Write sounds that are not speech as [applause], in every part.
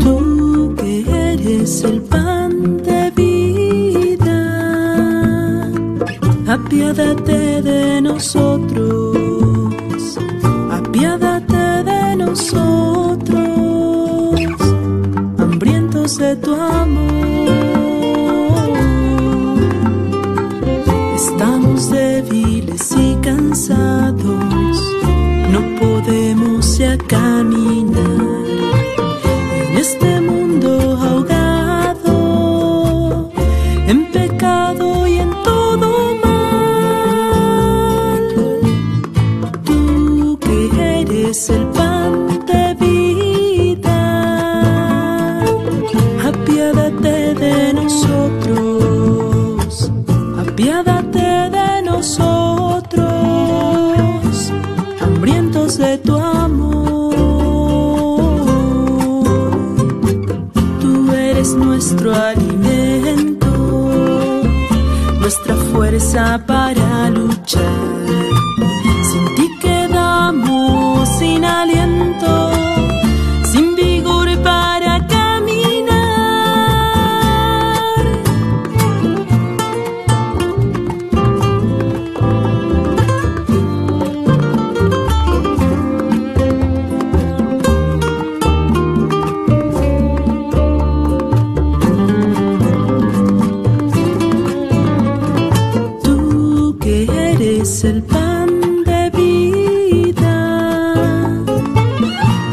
Tú que eres el pan de vida, apiádate de nosotros, apiádate de nosotros, hambrientos de tu amor. Podemos ya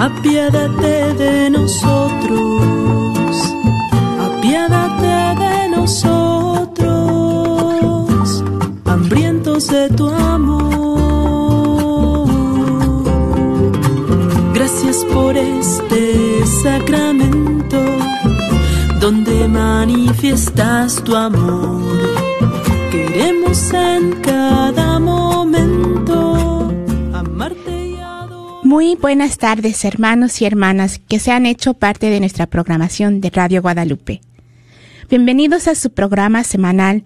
apiádate de nosotros, apiádate de nosotros, hambrientos de tu amor. Gracias por este sacramento donde manifiestas tu amor. Queremos en cada Muy buenas tardes, hermanos y hermanas que se han hecho parte de nuestra programación de Radio Guadalupe. Bienvenidos a su programa semanal,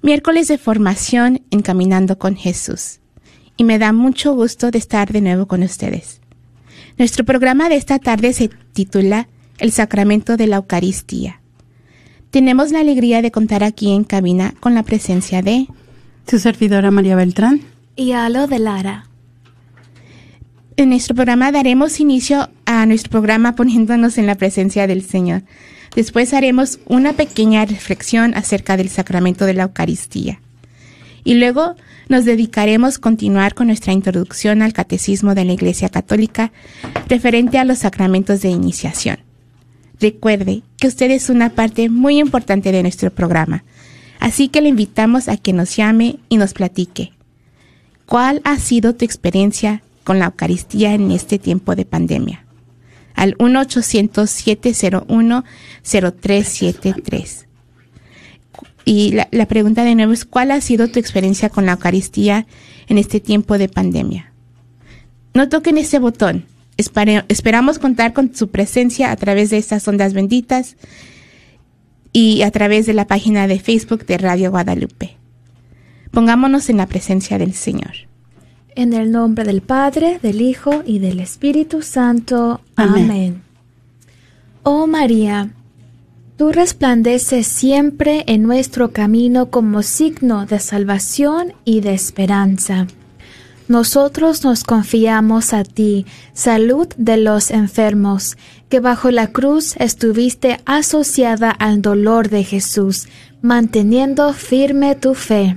miércoles de formación Encaminando con Jesús. Y me da mucho gusto de estar de nuevo con ustedes. Nuestro programa de esta tarde se titula El Sacramento de la Eucaristía. Tenemos la alegría de contar aquí en cabina con la presencia de Su servidora María Beltrán. y Alo de Lara. En nuestro programa daremos inicio a nuestro programa poniéndonos en la presencia del Señor. Después haremos una pequeña reflexión acerca del sacramento de la Eucaristía. Y luego nos dedicaremos a continuar con nuestra introducción al catecismo de la Iglesia Católica referente a los sacramentos de iniciación. Recuerde que usted es una parte muy importante de nuestro programa, así que le invitamos a que nos llame y nos platique. ¿Cuál ha sido tu experiencia con la Eucaristía en este tiempo de pandemia? Al 1-800-701-0373. Y la, pregunta de nuevo es, ¿cuál ha sido tu experiencia con la Eucaristía en este tiempo de pandemia? No toquen ese botón. Esperamos contar con su presencia a través de estas ondas benditas y a través de la página de Facebook de Radio Guadalupe. Pongámonos en la presencia del Señor. En el nombre del Padre, del Hijo y del Espíritu Santo. Amén. Amén. Oh María, tú resplandeces siempre en nuestro camino como signo de salvación y de esperanza. Nosotros nos confiamos a ti, salud de los enfermos, que bajo la cruz estuviste asociada al dolor de Jesús, manteniendo firme tu fe.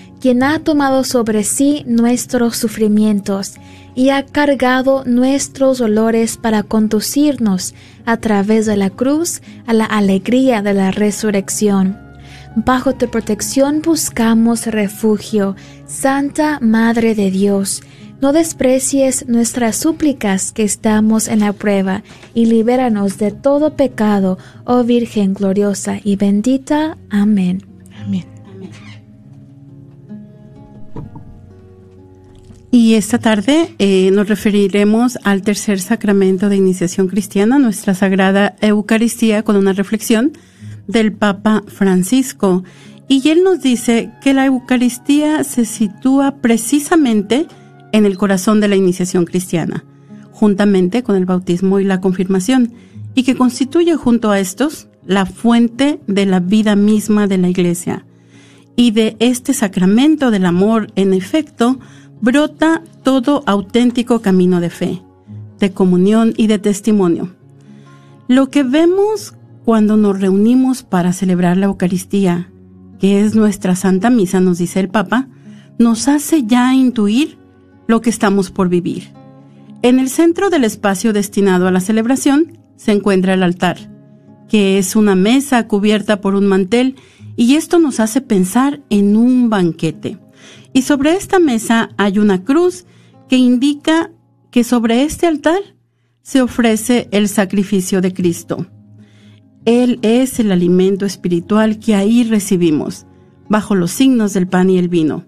quien ha tomado sobre sí nuestros sufrimientos y ha cargado nuestros dolores para conducirnos a través de la cruz a la alegría de la resurrección. Bajo tu protección buscamos refugio, Santa Madre de Dios. No desprecies nuestras súplicas que estamos en la prueba, y libéranos de todo pecado, oh Virgen gloriosa y bendita. Amén. Amén. Y esta tarde eh, nos referiremos al tercer sacramento de iniciación cristiana, nuestra Sagrada Eucaristía, con una reflexión del Papa Francisco. Y él nos dice que la Eucaristía se sitúa precisamente en el corazón de la iniciación cristiana, juntamente con el bautismo y la confirmación, y que constituye junto a estos la fuente de la vida misma de la Iglesia. Y de este sacramento del amor, en efecto, brota todo auténtico camino de fe, de comunión y de testimonio. Lo que vemos cuando nos reunimos para celebrar la Eucaristía, que es nuestra Santa Misa, nos dice el Papa, nos hace ya intuir lo que estamos por vivir. En el centro del espacio destinado a la celebración se encuentra el altar, que es una mesa cubierta por un mantel y esto nos hace pensar en un banquete. Y sobre esta mesa hay una cruz que indica que sobre este altar se ofrece el sacrificio de Cristo. Él es el alimento espiritual que ahí recibimos, bajo los signos del pan y el vino.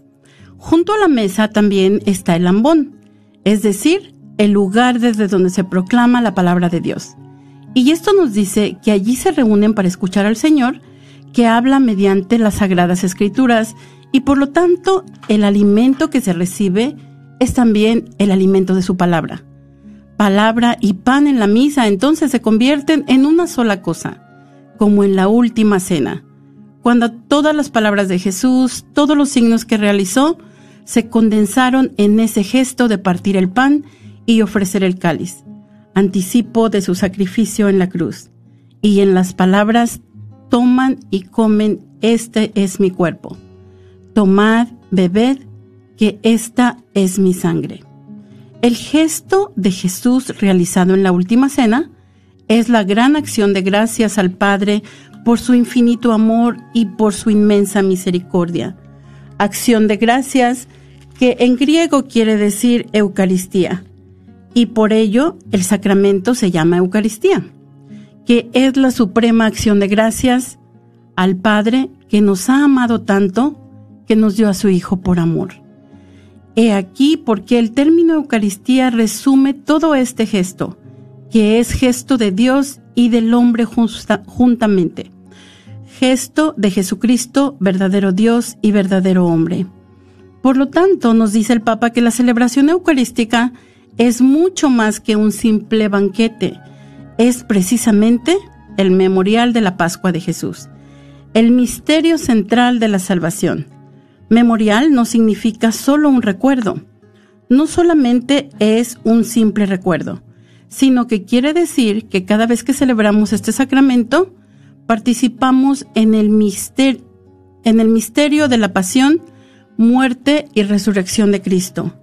Junto a la mesa también está el ambón, es decir, el lugar desde donde se proclama la palabra de Dios. Y esto nos dice que allí se reúnen para escuchar al Señor, que habla mediante las sagradas escrituras, y por lo tanto el alimento que se recibe es también el alimento de su palabra. Palabra y pan en la misa entonces se convierten en una sola cosa como en la última cena, cuando todas las palabras de Jesús, todos los signos que realizó, se condensaron en ese gesto de partir el pan y ofrecer el cáliz, anticipo de su sacrificio en la cruz, y en las palabras, toman y comen, este es mi cuerpo. Tomad, bebed, que esta es mi sangre. El gesto de Jesús realizado en la última cena es la gran acción de gracias al Padre por su infinito amor y por su inmensa misericordia. Acción de gracias que en griego quiere decir Eucaristía, y por ello el sacramento se llama Eucaristía, que es la suprema acción de gracias al Padre que nos ha amado tanto que nos dio a su Hijo por amor. He aquí porque el término Eucaristía resume todo este gesto que es gesto de Dios y del hombre juntamente. Gesto de Jesucristo, verdadero Dios y verdadero hombre. Por lo tanto, nos dice el Papa que la celebración eucarística es mucho más que un simple banquete, es precisamente el memorial de la Pascua de Jesús, el misterio central de la salvación. Memorial no significa solo un recuerdo, no solamente es un simple recuerdo, sino que quiere decir que cada vez que celebramos este sacramento, participamos en el, en el misterio de la pasión, muerte y resurrección de Cristo.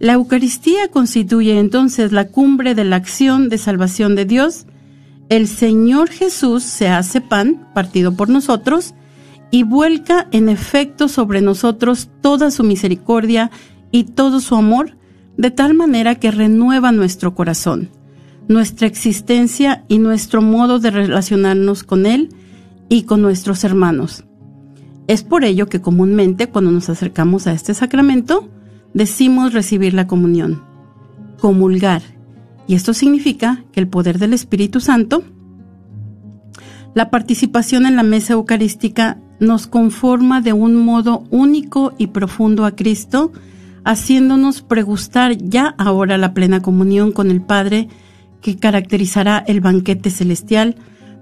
La Eucaristía constituye entonces la cumbre de la acción de salvación de Dios. El Señor Jesús se hace pan, partido por nosotros, y vuelca en efecto sobre nosotros toda su misericordia y todo su amor, de tal manera que renueva nuestro corazón nuestra existencia y nuestro modo de relacionarnos con Él y con nuestros hermanos. Es por ello que comúnmente cuando nos acercamos a este sacramento, decimos recibir la comunión, comulgar, y esto significa que el poder del Espíritu Santo, la participación en la mesa eucarística nos conforma de un modo único y profundo a Cristo, haciéndonos pregustar ya ahora la plena comunión con el Padre que caracterizará el banquete celestial,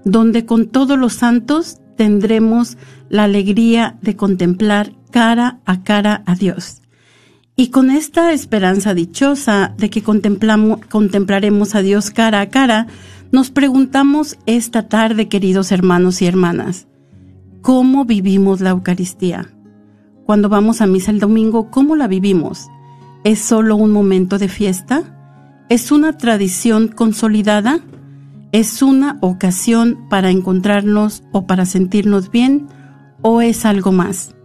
donde con todos los santos tendremos la alegría de contemplar cara a cara a Dios. Y con esta esperanza dichosa de que contemplamos, contemplaremos a Dios cara a cara, nos preguntamos esta tarde, queridos hermanos y hermanas, ¿cómo vivimos la Eucaristía? Cuando vamos a misa el domingo, ¿cómo la vivimos? ¿Es solo un momento de fiesta? ¿Es una tradición consolidada? ¿Es una ocasión para encontrarnos o para sentirnos bien? ¿O es algo más?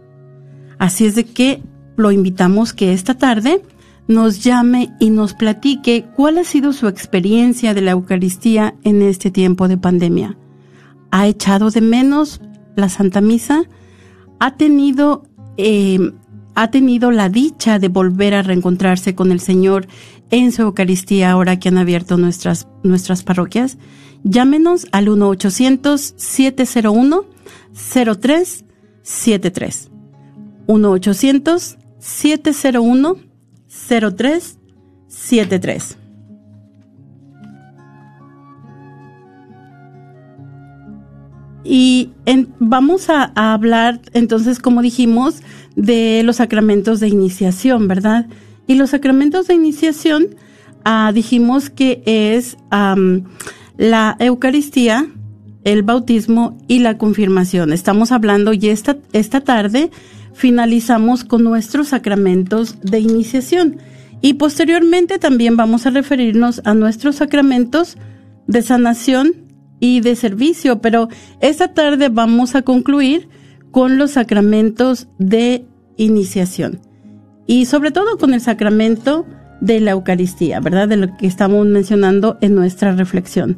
Así es de que lo invitamos que esta tarde nos llame y nos platique cuál ha sido su experiencia de la Eucaristía en este tiempo de pandemia. ¿Ha echado de menos la Santa Misa? ¿Ha tenido, eh, ha tenido la dicha de volver a reencontrarse con el Señor en su Eucaristía ahora que han abierto nuestras, nuestras parroquias? Llámenos al 1-800-701-0373. 1-800-701-0373. Y vamos a, hablar entonces, como dijimos, de los sacramentos de iniciación, ¿verdad? Y los sacramentos de iniciación, ah, dijimos que es la Eucaristía, el bautismo y la confirmación. Estamos hablando y esta, esta tarde finalizamos con nuestros sacramentos de iniciación y posteriormente también vamos a referirnos a nuestros sacramentos de sanación y de servicio, pero esta tarde vamos a concluir con los sacramentos de iniciación y sobre todo con el sacramento de la Eucaristía, ¿verdad? De lo que estamos mencionando en nuestra reflexión.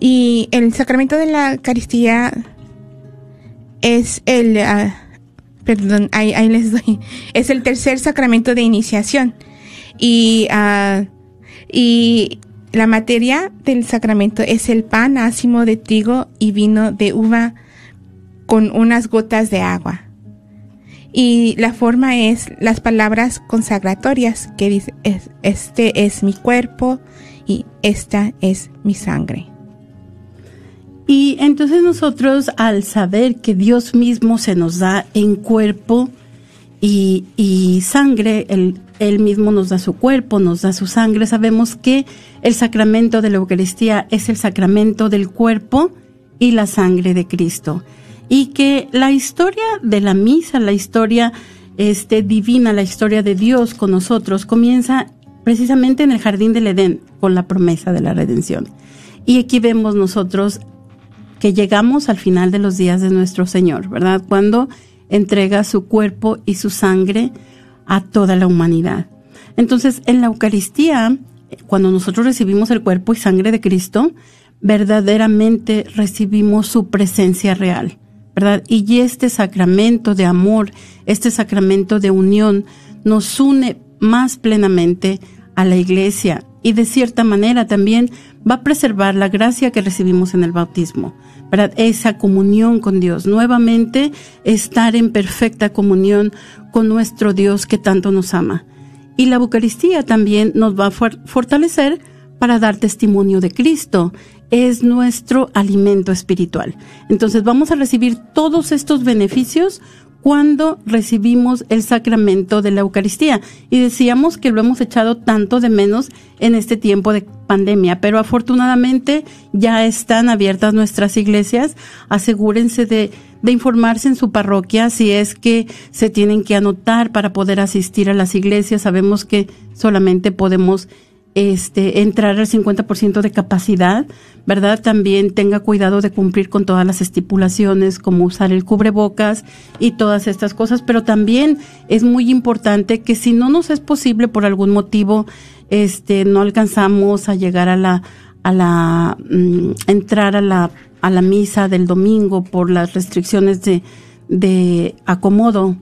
Y el sacramento de la Eucaristía es el, ah, perdón, ahí, les doy, es el tercer sacramento de iniciación. Y, uh, y la materia del sacramento es el pan ácimo de trigo y vino de uva con unas gotas de agua. Y la forma es las palabras consagratorias que dice, este es mi cuerpo y esta es mi sangre. Y entonces nosotros al saber que Dios mismo se nos da en cuerpo y, y sangre, él, él, mismo nos da su cuerpo, nos da su sangre, sabemos que el sacramento de la Eucaristía es el sacramento del cuerpo y la sangre de Cristo. Y que la historia de la misa, la historia este, divina, la historia de Dios con nosotros, comienza precisamente en el jardín del Edén, con la promesa de la redención. Y aquí vemos nosotros que llegamos al final de los días de nuestro Señor, ¿verdad? Cuando entrega su cuerpo y su sangre a toda la humanidad. Entonces, en la Eucaristía, cuando nosotros recibimos el cuerpo y sangre de Cristo, verdaderamente recibimos su presencia real, ¿verdad? Y este sacramento de amor, este sacramento de unión, nos une más plenamente a la iglesia y de cierta manera también va a preservar la gracia que recibimos en el bautismo, para esa comunión con Dios, nuevamente estar en perfecta comunión con nuestro Dios que tanto nos ama. Y la Eucaristía también nos va a fortalecer para dar testimonio de Cristo. Es nuestro alimento espiritual. Entonces vamos a recibir todos estos beneficios cuando recibimos el sacramento de la Eucaristía. Y decíamos que lo hemos echado tanto de menos en este tiempo de pandemia, pero afortunadamente ya están abiertas nuestras iglesias. Asegúrense de, informarse en su parroquia si es que se tienen que anotar para poder asistir a las iglesias. Sabemos que solamente podemos este, entrar al 50% de capacidad, ¿verdad? También tenga cuidado de cumplir con todas las estipulaciones, como usar el cubrebocas y todas estas cosas, pero también es muy importante que si no nos es posible por algún motivo, este, no alcanzamos a llegar a la, a la, mm, entrar a la, a la misa del domingo por las restricciones de, de acomodo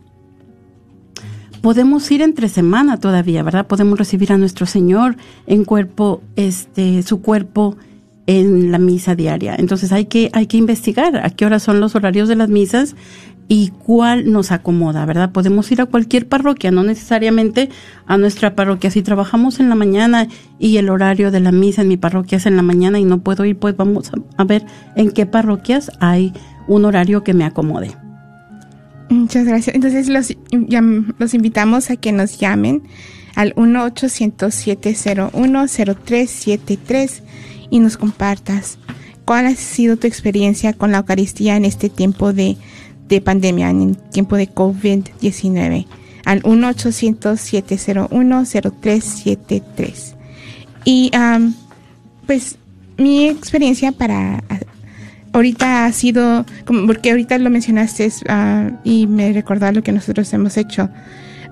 podemos ir entre semana todavía, ¿verdad? Podemos recibir a nuestro Señor en cuerpo, este, su cuerpo en la misa diaria. Entonces hay que, hay que investigar a qué horas son los horarios de las misas y cuál nos acomoda, ¿verdad? Podemos ir a cualquier parroquia, no necesariamente a nuestra parroquia. Si trabajamos en la mañana y el horario de la misa en mi parroquia es en la mañana y no puedo ir, pues vamos a ver en qué parroquias hay un horario que me acomode. Muchas gracias. Entonces los, los invitamos a que nos llamen al 1-800-701-0373 y nos compartas cuál ha sido tu experiencia con la Eucaristía en este tiempo de, de pandemia, en el tiempo de COVID-19. Al 1-800-701-0373. Y pues mi experiencia para ahorita ha sido, porque ahorita lo mencionaste ah, y me recordó lo que nosotros hemos hecho.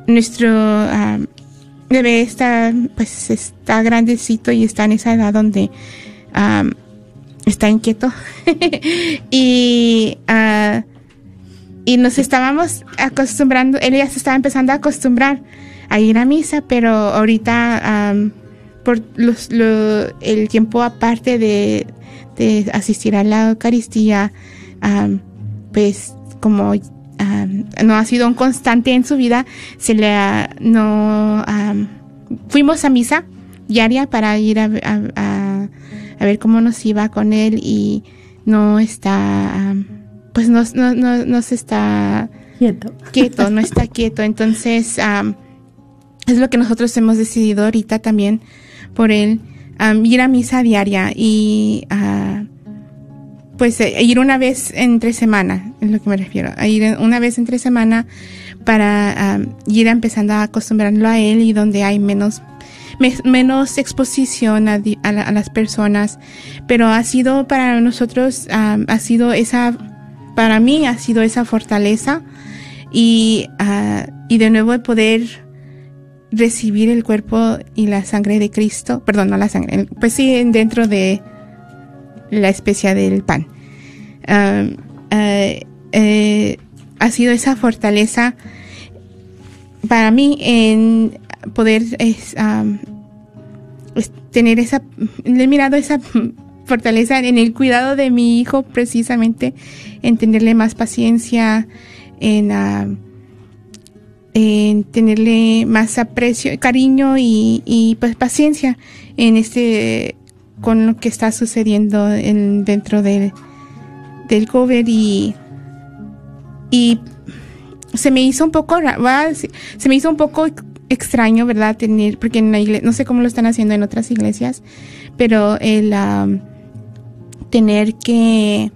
Nuestro ah, bebé está, pues está grandecito y está en esa edad donde ah, está inquieto [laughs] y y nos estábamos acostumbrando, él ya se estaba empezando a acostumbrar a ir a misa, pero ahorita por los, el tiempo aparte de, de, asistir a la Eucaristía, pues como no ha sido un constante en su vida, se le ha, no fuimos a misa diaria para ir a, a, a, ver cómo nos iba con él y no está pues no, no, no, no se está quieto. quieto, no está quieto. Entonces, es lo que nosotros hemos decidido ahorita también por él, ir a misa diaria y uh, pues eh, ir una vez entre semana, es lo que me refiero, ir una vez entre semana para ir empezando a acostumbrarlo a él y donde hay menos menos exposición a, las personas, pero ha sido para nosotros, ha sido esa para mí ha sido esa fortaleza y, uh, y de nuevo poder recibir el cuerpo y la sangre de Cristo, perdón, no la sangre, pues sí, dentro de la especia del pan. Uh, uh, ha sido esa fortaleza para mí en poder es, tener esa, he mirado esa fortaleza en el cuidado de mi hijo precisamente, en tenerle más paciencia, en, en tenerle más aprecio, cariño y, pues paciencia en este con lo que está sucediendo en, dentro de, del COVID y, y se me hizo un poco se me hizo un poco extraño, ¿verdad? Tener, porque en la iglesia, no sé cómo lo están haciendo en otras iglesias, pero el, ah, tener que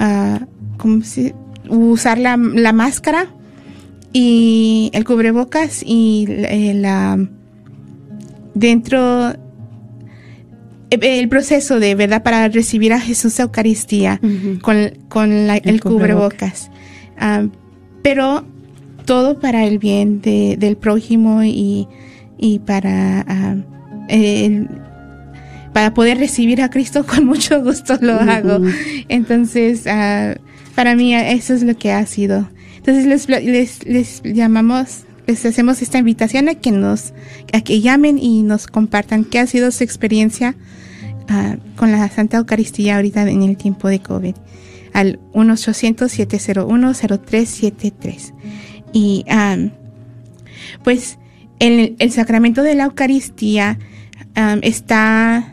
uh, usar la, la, máscara y el cubrebocas y la dentro el proceso de verdad para recibir a Jesús a Eucaristía con, con el, cubrebocas, uh, pero todo para el bien de, del prójimo y, y para el, para poder recibir a Cristo [laughs] con mucho gusto lo hago. Entonces, uh, para mí eso es lo que ha sido. Entonces les, les, les, llamamos, les hacemos esta invitación a que nos, a que llamen y nos compartan qué ha sido su experiencia uh, con la Santa Eucaristía ahorita en el tiempo de COVID al 1-800-701-0373. Y pues el, el, sacramento de la Eucaristía está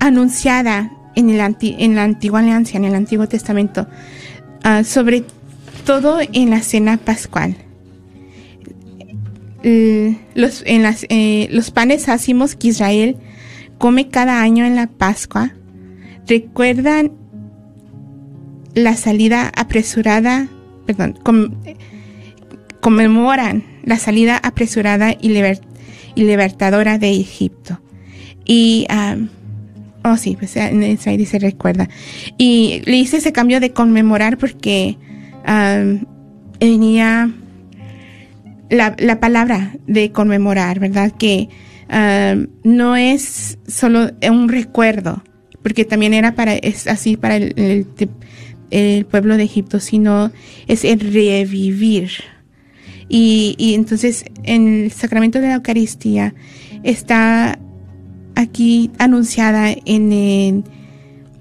anunciada en, el en la antigua alianza, en el Antiguo Testamento, uh, sobre todo en la cena pascual. los, en las, eh, los panes ácimos que Israel come cada año en la Pascua recuerdan la salida apresurada, perdón, conmemoran la salida apresurada y, libertadora de Egipto. Y Oh, sí, pues ahí dice recuerda. Y le hice ese cambio de conmemorar porque venía la, la, palabra de conmemorar, ¿verdad? Que no es solo un recuerdo, porque también era para, es así para el, el, pueblo de Egipto, sino es el revivir. Y, y entonces en el sacramento de la Eucaristía está aquí anunciada en,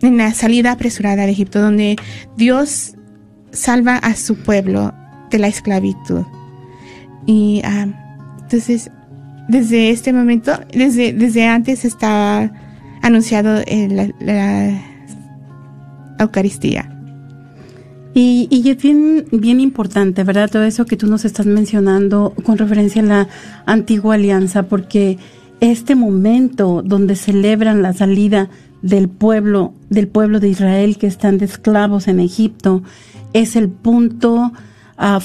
en, la salida apresurada de Egipto, donde Dios salva a su pueblo de la esclavitud. Y ah, entonces, desde este momento, desde, desde antes está anunciado en la, Eucaristía. Y, y, es bien, bien importante, ¿verdad? Todo eso que tú nos estás mencionando con referencia a la antigua alianza, porque este momento donde celebran la salida del pueblo, del pueblo de Israel que están de esclavos en Egipto, es el punto ah,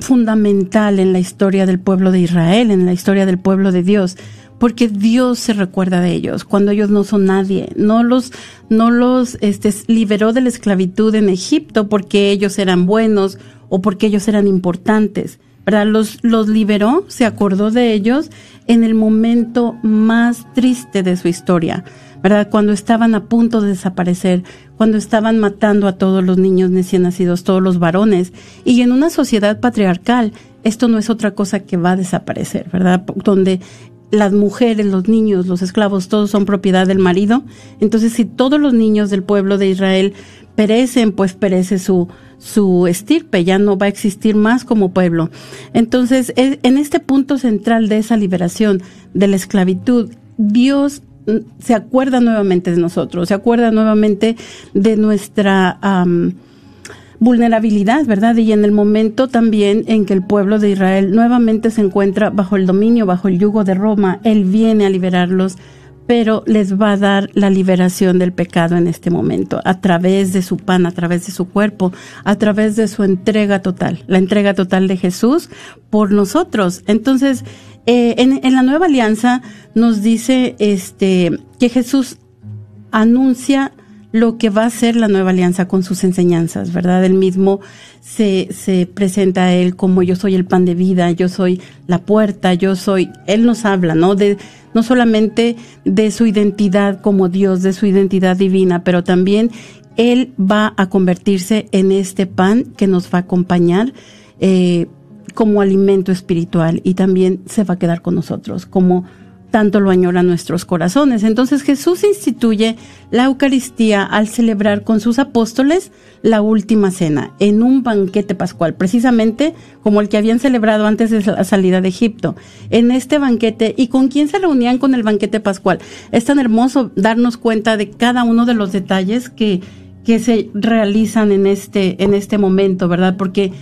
fundamental en la historia del pueblo de Israel, en la historia del pueblo de Dios, porque Dios se recuerda de ellos cuando ellos no son nadie. No los, no los este, liberó de la esclavitud en Egipto porque ellos eran buenos o porque ellos eran importantes. ¿verdad? Los, los liberó, se acordó de ellos en el momento más triste de su historia, ¿verdad? Cuando estaban a punto de desaparecer, cuando estaban matando a todos los niños recién nacidos, todos los varones. Y en una sociedad patriarcal, esto no es otra cosa que va a desaparecer, ¿verdad? Donde las mujeres, los niños, los esclavos, todos son propiedad del marido. Entonces, si todos los niños del pueblo de Israel perecen, pues perece su, su estirpe, ya no va a existir más como pueblo. Entonces, e, en este punto central de esa liberación de la esclavitud, Dios se acuerda nuevamente de nosotros, se acuerda nuevamente de nuestra vulnerabilidad, ¿verdad? Y en el momento también en que el pueblo de Israel nuevamente se encuentra bajo el dominio, bajo el yugo de Roma, Él viene a liberarlos pero les va a dar la liberación del pecado en este momento, a través de su pan, a través de su cuerpo, a través de su entrega total, la entrega total de Jesús por nosotros. Entonces, eh, en, en, la nueva alianza nos dice este, que Jesús anuncia lo que va a ser la nueva alianza con sus enseñanzas, ¿verdad? Él mismo se, se presenta a él como yo soy el pan de vida, yo soy la puerta, yo soy, él nos habla, ¿no? De, no solamente de su identidad como Dios, de su identidad divina, pero también él va a convertirse en este pan que nos va a acompañar eh, como alimento espiritual y también se va a quedar con nosotros como tanto lo añoran nuestros corazones. Entonces Jesús instituye la Eucaristía al celebrar con sus apóstoles la última cena en un banquete pascual, precisamente como el que habían celebrado antes de la salida de Egipto. En este banquete, ¿y con quién se reunían con el banquete pascual? Es tan hermoso darnos cuenta de cada uno de los detalles que, que se realizan en este, en este momento, ¿verdad? Porque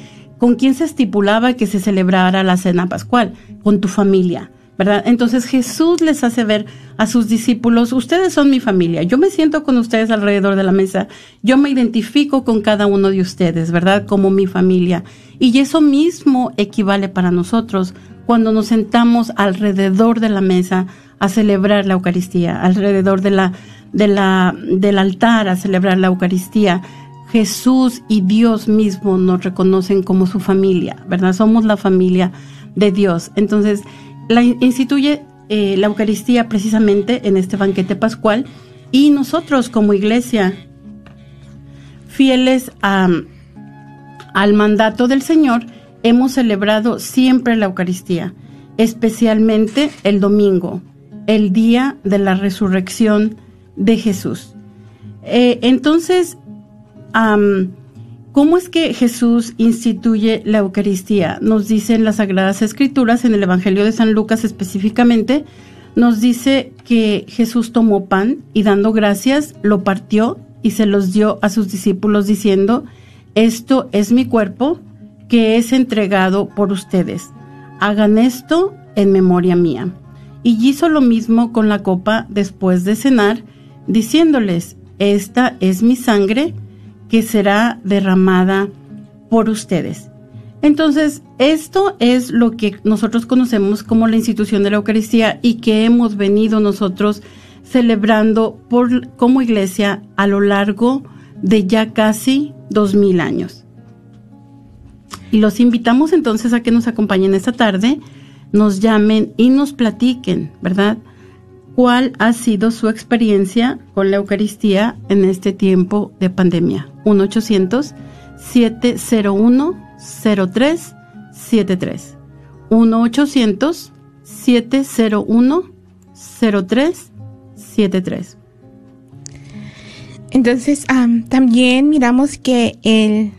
¿con quién se estipulaba que se celebrara la cena pascual? Con tu familia ¿verdad? Entonces Jesús les hace ver a sus discípulos, ustedes son mi familia, yo me siento con ustedes alrededor de la mesa, yo me identifico con cada uno de ustedes, ¿verdad? Como mi familia. Y eso mismo equivale para nosotros cuando nos sentamos alrededor de la mesa a celebrar la Eucaristía, alrededor de la, de la, del altar a celebrar la Eucaristía. Jesús y Dios mismo nos reconocen como su familia, ¿verdad? Somos la familia de Dios. Entonces, la instituye eh, la Eucaristía precisamente en este banquete pascual y nosotros como iglesia, fieles al mandato del Señor, hemos celebrado siempre la Eucaristía, especialmente el domingo, el día de la resurrección de Jesús. Eh, entonces, ¿Cómo es que Jesús instituye la Eucaristía? Nos dice en las Sagradas Escrituras, en el Evangelio de San Lucas específicamente, nos dice que Jesús tomó pan y dando gracias lo partió y se los dio a sus discípulos diciendo, esto es mi cuerpo que es entregado por ustedes. Hagan esto en memoria mía. Y hizo lo mismo con la copa después de cenar, diciéndoles, esta es mi sangre que será derramada por ustedes. Entonces, esto es lo que nosotros conocemos como la institución de la Eucaristía y que hemos venido nosotros celebrando por, como iglesia a lo largo de ya casi dos mil años. Y los invitamos entonces a que nos acompañen esta tarde, nos llamen y nos platiquen, ¿verdad? ¿Cuál ha sido su experiencia con la Eucaristía en este tiempo de pandemia? 1-800-701-0373. 1-800-701-0373. Entonces, también miramos que el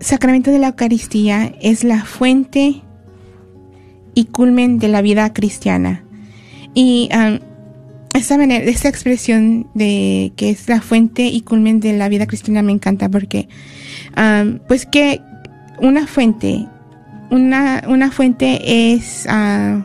sacramento de la Eucaristía es la fuente y culmen de la vida cristiana. Y esa manera, esa expresión de que es la fuente y culmen de la vida cristiana me encanta porque, pues que una fuente, una, una fuente es, uh,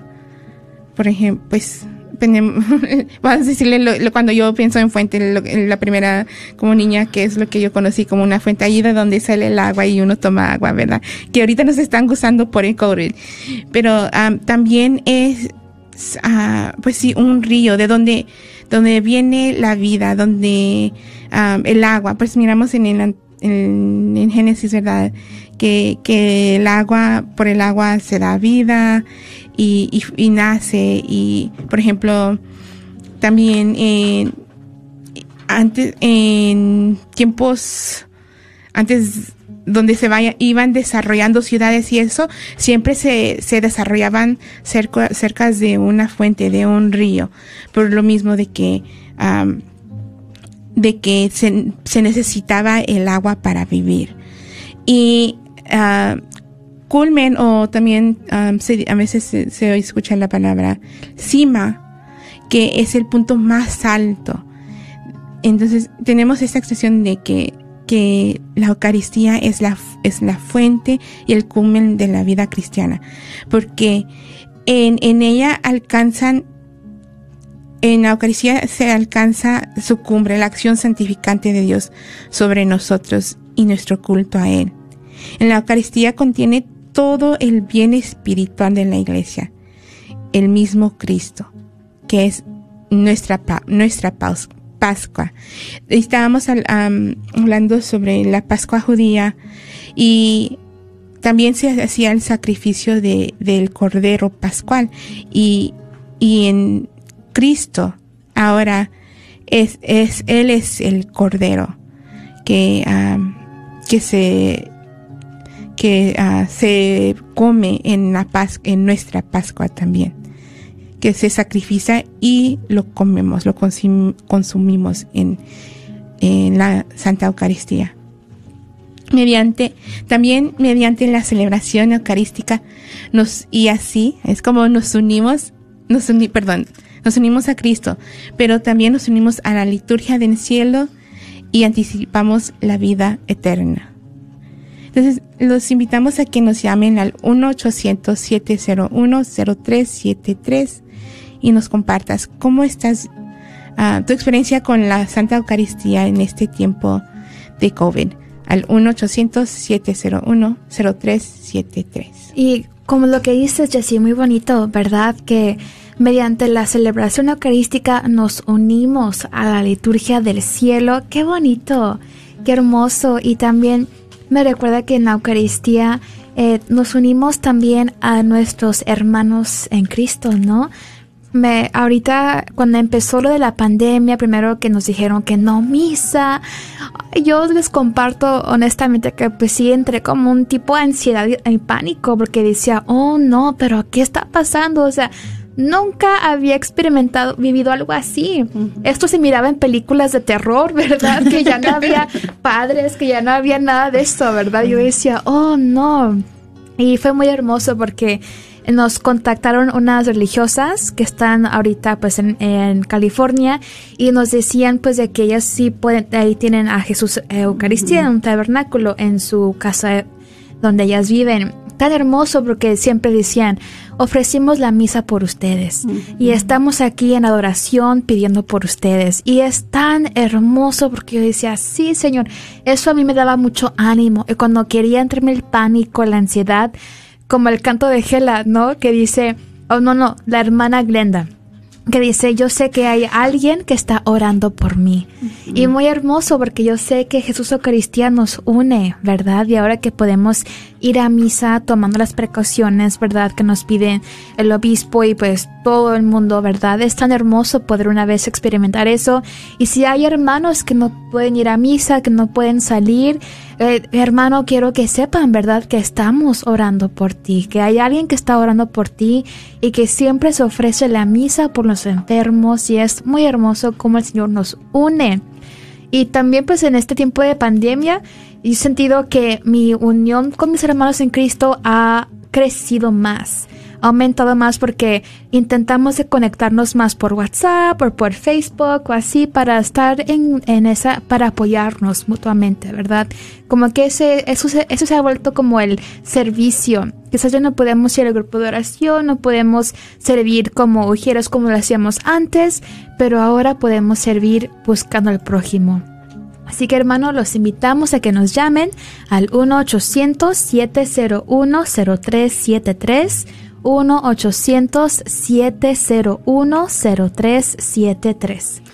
por ejemplo, pues, [laughs] vamos a decirle cuando yo pienso en fuente, la primera como niña, que es lo que yo conocí como una fuente, allí de donde sale el agua y uno toma agua, ¿verdad? Que ahorita nos están gustando por el COVID. Pero también es pues sí, un río de donde, donde viene la vida, donde el agua, pues miramos en, el en, en Génesis, ¿verdad? Que, que el agua, por el agua se da vida y, y, y nace y, por ejemplo, también en, antes, en tiempos antes donde se vaya, iban desarrollando ciudades y eso, siempre se, se desarrollaban cerca, cerca de una fuente, de un río, por lo mismo de que, de que se, se necesitaba el agua para vivir. Y ah, culmen, o también am, se- a veces se escucha la palabra cima, que es el punto más alto. Entonces tenemos esta expresión de que, que la Eucaristía es la, es la fuente y el culmen de la vida cristiana, porque en, en ella alcanzan, en la Eucaristía se alcanza su cumbre, la acción santificante de Dios sobre nosotros y nuestro culto a Él. En la Eucaristía contiene todo el bien espiritual de la Iglesia, el mismo Cristo, que es nuestra, nuestra Pascua. Estábamos hablando sobre la Pascua judía y también se hacía el sacrificio de, del Cordero Pascual y, y en Cristo ahora es, es, Él es el Cordero que, que se que ah, se come en la en nuestra Pascua también que se sacrifica y lo comemos, lo consum- consumimos en, la Santa Eucaristía. También mediante la celebración eucarística, y así es como nos unimos, nos uni- perdón, nos unimos a Cristo, pero también nos unimos a la liturgia del cielo y anticipamos la vida eterna. Entonces, los invitamos a que nos llamen al 1-800-701-0373 y nos compartas cómo estás, ah, tu experiencia con la Santa Eucaristía en este tiempo de COVID al 1-800-701-0373. Y como lo que dices, Jessie, muy bonito, ¿verdad? Que mediante la celebración eucarística nos unimos a la liturgia del cielo. Qué bonito, qué hermoso. Y también me recuerda que en la Eucaristía eh, nos unimos también a nuestros hermanos en Cristo, ¿no? Me, ahorita cuando empezó lo de la pandemia, primero que nos dijeron que no misa, yo les comparto honestamente que pues sí entré como un tipo de ansiedad y pánico porque decía, oh no, pero ¿qué está pasando? O sea, nunca había experimentado, vivido algo así. Esto se miraba en películas de terror, [laughs] ¿verdad? Que ya no había padres, que ya no había nada de esto, ¿verdad? Yo decía, oh no. Y fue muy hermoso porque nos contactaron unas religiosas que están ahorita pues en, en California y nos decían pues de que ellas sí pueden, ahí tienen a Jesús Eucaristía en un tabernáculo en su casa donde ellas viven. Tan hermoso porque siempre decían, ofrecimos la misa por ustedes y estamos aquí en adoración pidiendo por ustedes. Y es tan hermoso porque yo decía, sí, Señor, eso a mí me daba mucho ánimo. Y cuando quería entrarme el pánico, la ansiedad, como el canto de Gela, ¿no? Que dice, oh no, no, la hermana Glenda, que dice, yo sé que hay alguien que está orando por mí. Y muy hermoso porque yo sé que Jesús Eucaristía nos une, ¿verdad? Y ahora que podemos ir a misa tomando las precauciones, ¿verdad? Que nos piden el obispo y pues todo el mundo, ¿verdad? Es tan hermoso poder una vez experimentar eso. Y si hay hermanos que no pueden ir a misa, que no pueden salir, eh, hermano, quiero que sepan, ¿verdad? Que estamos orando por ti, que hay alguien que está orando por ti y que siempre se ofrece la misa por los enfermos y es muy hermoso cómo el Señor nos une. Y también pues en este tiempo de pandemia he sentido que mi unión con mis hermanos en Cristo ha crecido más aumentado más porque intentamos conectarnos más por WhatsApp o por Facebook o así para estar en, esa, para apoyarnos mutuamente, ¿verdad? Como que ese, eso, se, ha vuelto como el servicio. Quizás ya no podemos ir al grupo de oración, no podemos servir como ujieras como lo hacíamos antes, pero ahora podemos servir buscando al prójimo. Así que hermano, los invitamos a que nos llamen al 1-800-701-0373 1-800-701-0373.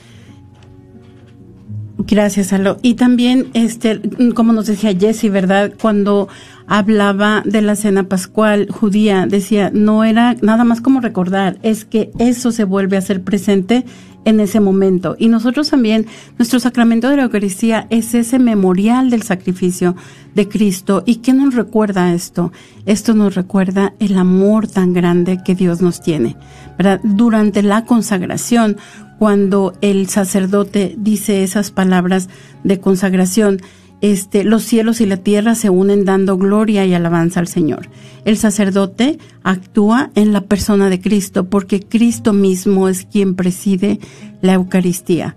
Gracias, Alo. Y también, este, como nos decía Jesse, ¿verdad? Cuando hablaba de la cena pascual judía, decía, no era nada más como recordar, es que eso se vuelve a ser presente en ese momento. Y nosotros también, nuestro sacramento de la Eucaristía es ese memorial del sacrificio de Cristo. ¿Y qué nos recuerda esto? Esto nos recuerda el amor tan grande que Dios nos tiene. ¿verdad? Durante la consagración, cuando el sacerdote dice esas palabras de consagración, este, los cielos y la tierra se unen dando gloria y alabanza al Señor. El sacerdote actúa en la persona de Cristo porque Cristo mismo es quien preside la Eucaristía.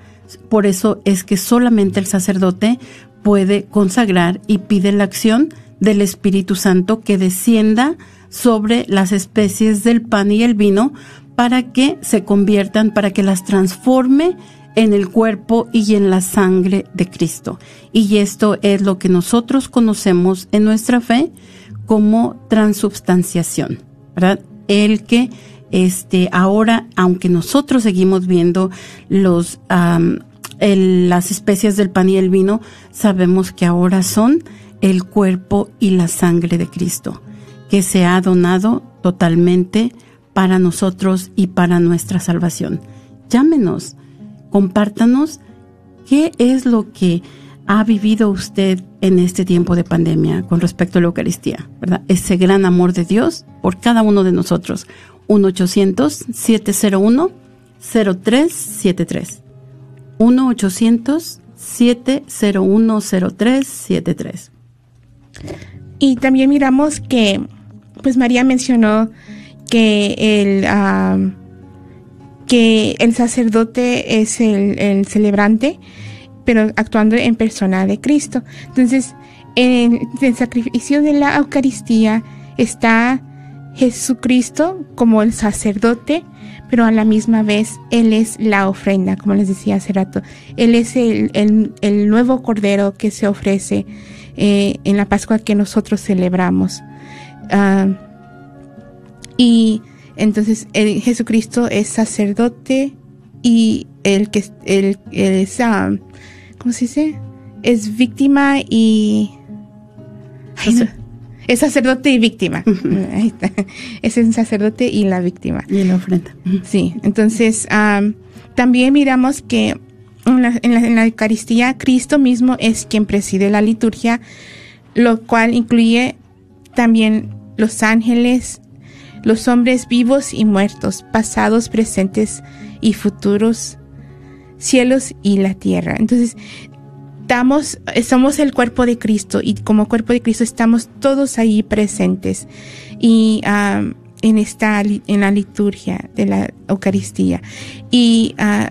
Por eso es que solamente el sacerdote puede consagrar y pide la acción del Espíritu Santo que descienda sobre las especies del pan y el vino para que se conviertan, para que las transforme en el cuerpo y en la sangre de Cristo. Y esto es lo que nosotros conocemos en nuestra fe como transubstanciación. El que este ahora, aunque nosotros seguimos viendo los las especies del pan y el vino, sabemos que ahora son el cuerpo y la sangre de Cristo, que se ha donado totalmente para nosotros y para nuestra salvación. Llámenos, compártanos qué es lo que ha vivido usted en este tiempo de pandemia con respecto a la Eucaristía, ¿verdad? Ese gran amor de Dios por cada uno de nosotros. 1-800-701-0373. 1-800-701-0373. Y también miramos que, pues María mencionó que el, que el sacerdote es el, celebrante, pero actuando en persona de Cristo. Entonces, en el sacrificio de la Eucaristía está Jesucristo como el sacerdote, pero a la misma vez Él es la ofrenda, como les decía hace rato. Él es el, nuevo cordero que se ofrece eh, en la Pascua que nosotros celebramos. Ah, y entonces el Jesucristo es sacerdote y el que el, es, ¿cómo se dice? Es víctima y... Es sacerdote y víctima. [laughs] Ahí está. Es el sacerdote y la víctima. Y la ofrenda. Sí, entonces también miramos que en la, en la Eucaristía Cristo mismo es quien preside la liturgia, lo cual incluye también los ángeles, los hombres vivos y muertos, pasados, presentes y futuros, cielos y la tierra. Entonces, estamos, somos el cuerpo de Cristo y como cuerpo de Cristo estamos todos ahí presentes y en esta en la liturgia de la Eucaristía y ah,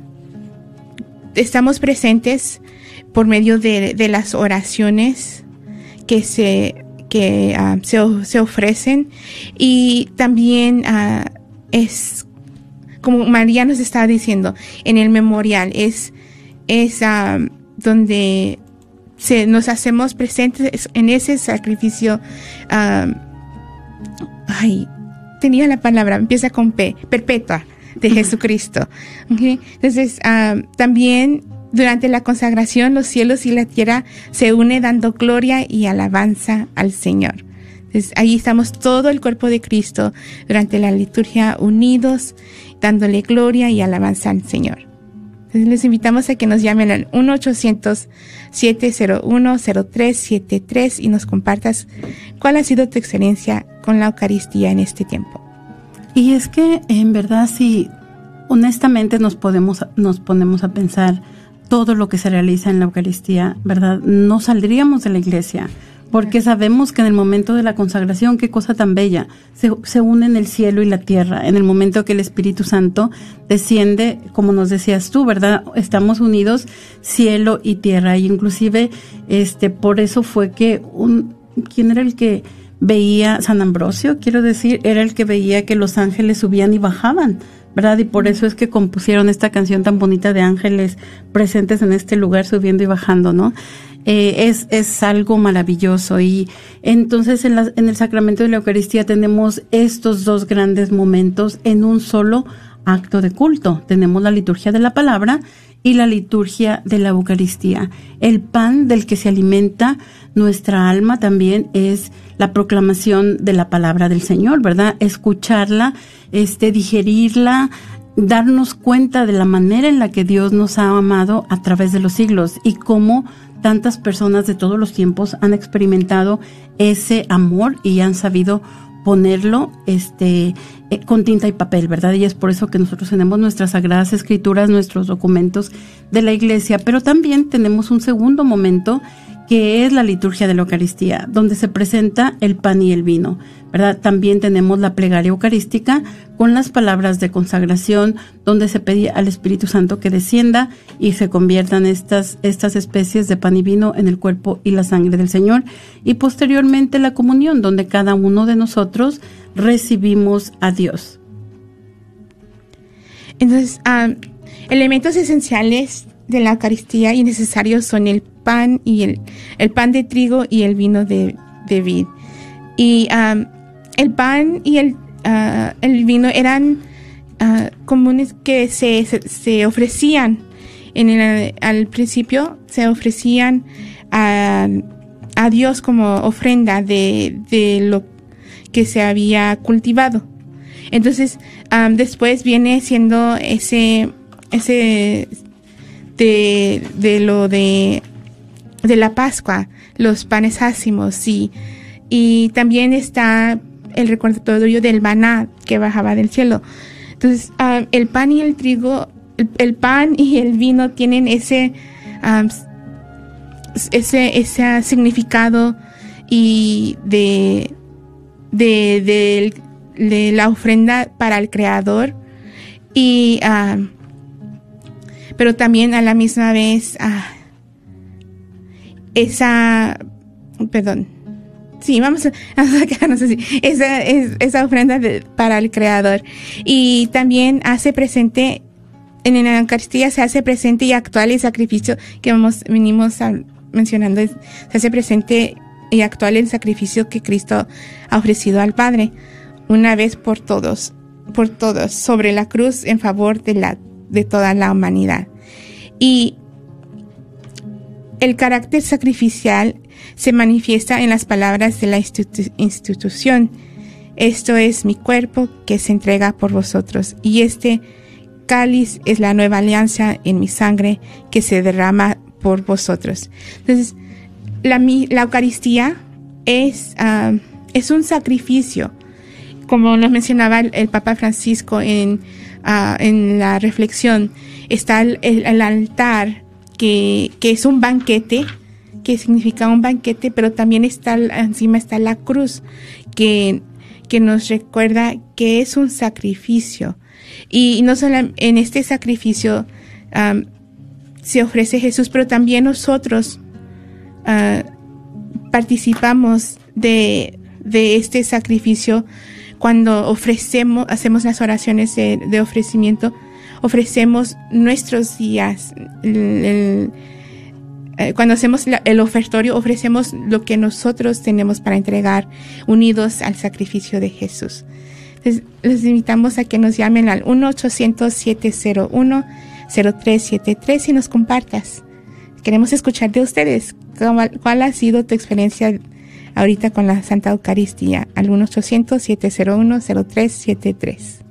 estamos presentes por medio de, de las oraciones que se que ah, se, ofrecen. Y también ah, es como María nos estaba diciendo en el memorial es es ah, donde se, nos hacemos presentes en ese sacrificio ay tenía la palabra empieza con P perpetua de Jesucristo entonces también durante la consagración los cielos y la tierra se unen dando gloria y alabanza al Señor. Entonces, ahí estamos todo el cuerpo de Cristo durante la liturgia unidos, dándole gloria y alabanza al Señor. Les invitamos a que nos llamen al 1-800-701-0373 y nos compartas cuál ha sido tu experiencia con la Eucaristía en este tiempo. Y es que en verdad si honestamente nos podemos nos ponemos a pensar todo lo que se realiza en la Eucaristía, ¿verdad? No saldríamos de la iglesia, porque sabemos que en el momento de la consagración, qué cosa tan bella, se, se unen el cielo y la tierra, en el momento que el Espíritu Santo desciende, como nos decías tú, ¿verdad? Estamos unidos cielo y tierra, y inclusive, este, por eso fue que un, ¿quién era el que veía San Ambrosio? Quiero decir, era el que veía que los ángeles subían y bajaban ¿verdad? Y por eso es que compusieron esta canción tan bonita de ángeles presentes en este lugar, subiendo y bajando, ¿no? eh, es, es algo maravilloso. Y entonces en, la, en el sacramento de la Eucaristía tenemos estos dos grandes momentos en un solo acto de culto. Tenemos la liturgia de la palabra y la liturgia de la Eucaristía. El pan del que se alimenta nuestra alma también es la proclamación de la palabra del Señor, ¿verdad? Escucharla, este, digerirla, darnos cuenta de la manera en la que Dios nos ha amado a través de los siglos y cómo tantas personas de todos los tiempos han experimentado ese amor y han sabido ponerlo este eh, con tinta y papel, ¿verdad? Y es por eso que nosotros tenemos nuestras sagradas escrituras, nuestros documentos de la iglesia, pero también tenemos un segundo momento que es la liturgia de la Eucaristía, donde se presenta el pan y el vino, ¿verdad? También tenemos la plegaria eucarística con las palabras de consagración, donde se pide al Espíritu Santo que descienda y se conviertan estas, estas especies de pan y vino en el cuerpo y la sangre del Señor. Y posteriormente la comunión, donde cada uno de nosotros recibimos a Dios. Entonces, ah, elementos esenciales de la Eucaristía y necesarios son el pan y el, el pan de trigo y el vino de, de vid. Y el pan y el, ah, el vino eran uh, comunes que se, se, ofrecían en el, al principio, se ofrecían a, a Dios como ofrenda de, de, lo que se había cultivado. Entonces, después viene siendo ese, ese de, de lo de de la Pascua, los panes ácimos, y, y también está el recordatorio del maná que bajaba del cielo. Entonces, ah, el pan y el trigo, el, pan y el vino tienen ese, ese, ese significado y de, de, de, la ofrenda para el Creador. Y, pero también a la misma vez, ah, esa, perdón, sí, vamos a, [laughs] vamos así, esa, esa ofrenda para el Creador. Y también hace presente, en la Eucaristía se hace presente y actual el sacrificio que vamos, venimos mencionando, se hace presente y actual el sacrificio que Cristo ha ofrecido al Padre, una vez por todos, por todos, sobre la cruz en favor de la, de toda la humanidad. Y el carácter sacrificial se manifiesta en las palabras de la institución. Esto es mi cuerpo que se entrega por vosotros. Y este cáliz es la nueva alianza en mi sangre que se derrama por vosotros. Entonces, la, la Eucaristía es, ah, es un sacrificio. Como nos mencionaba el, Papa Francisco en, en la reflexión, está el altar que, es un banquete, que significa un banquete, pero también está encima está la cruz, que, que nos recuerda que es un sacrificio. Y no solo en este sacrificio se ofrece Jesús, pero también nosotros ah, participamos de, de, este sacrificio cuando ofrecemos, hacemos las oraciones de ofrecimiento ofrecemos nuestros días. Eh, cuando hacemos el ofertorio, ofrecemos lo que nosotros tenemos para entregar, unidos al sacrificio de Jesús. Les invitamos a que nos llamen al 1-800-701-0373 y nos compartas. Queremos escuchar de ustedes. ¿Cuál ha sido tu experiencia ahorita con la Santa Eucaristía? Al 1-800-701-0373.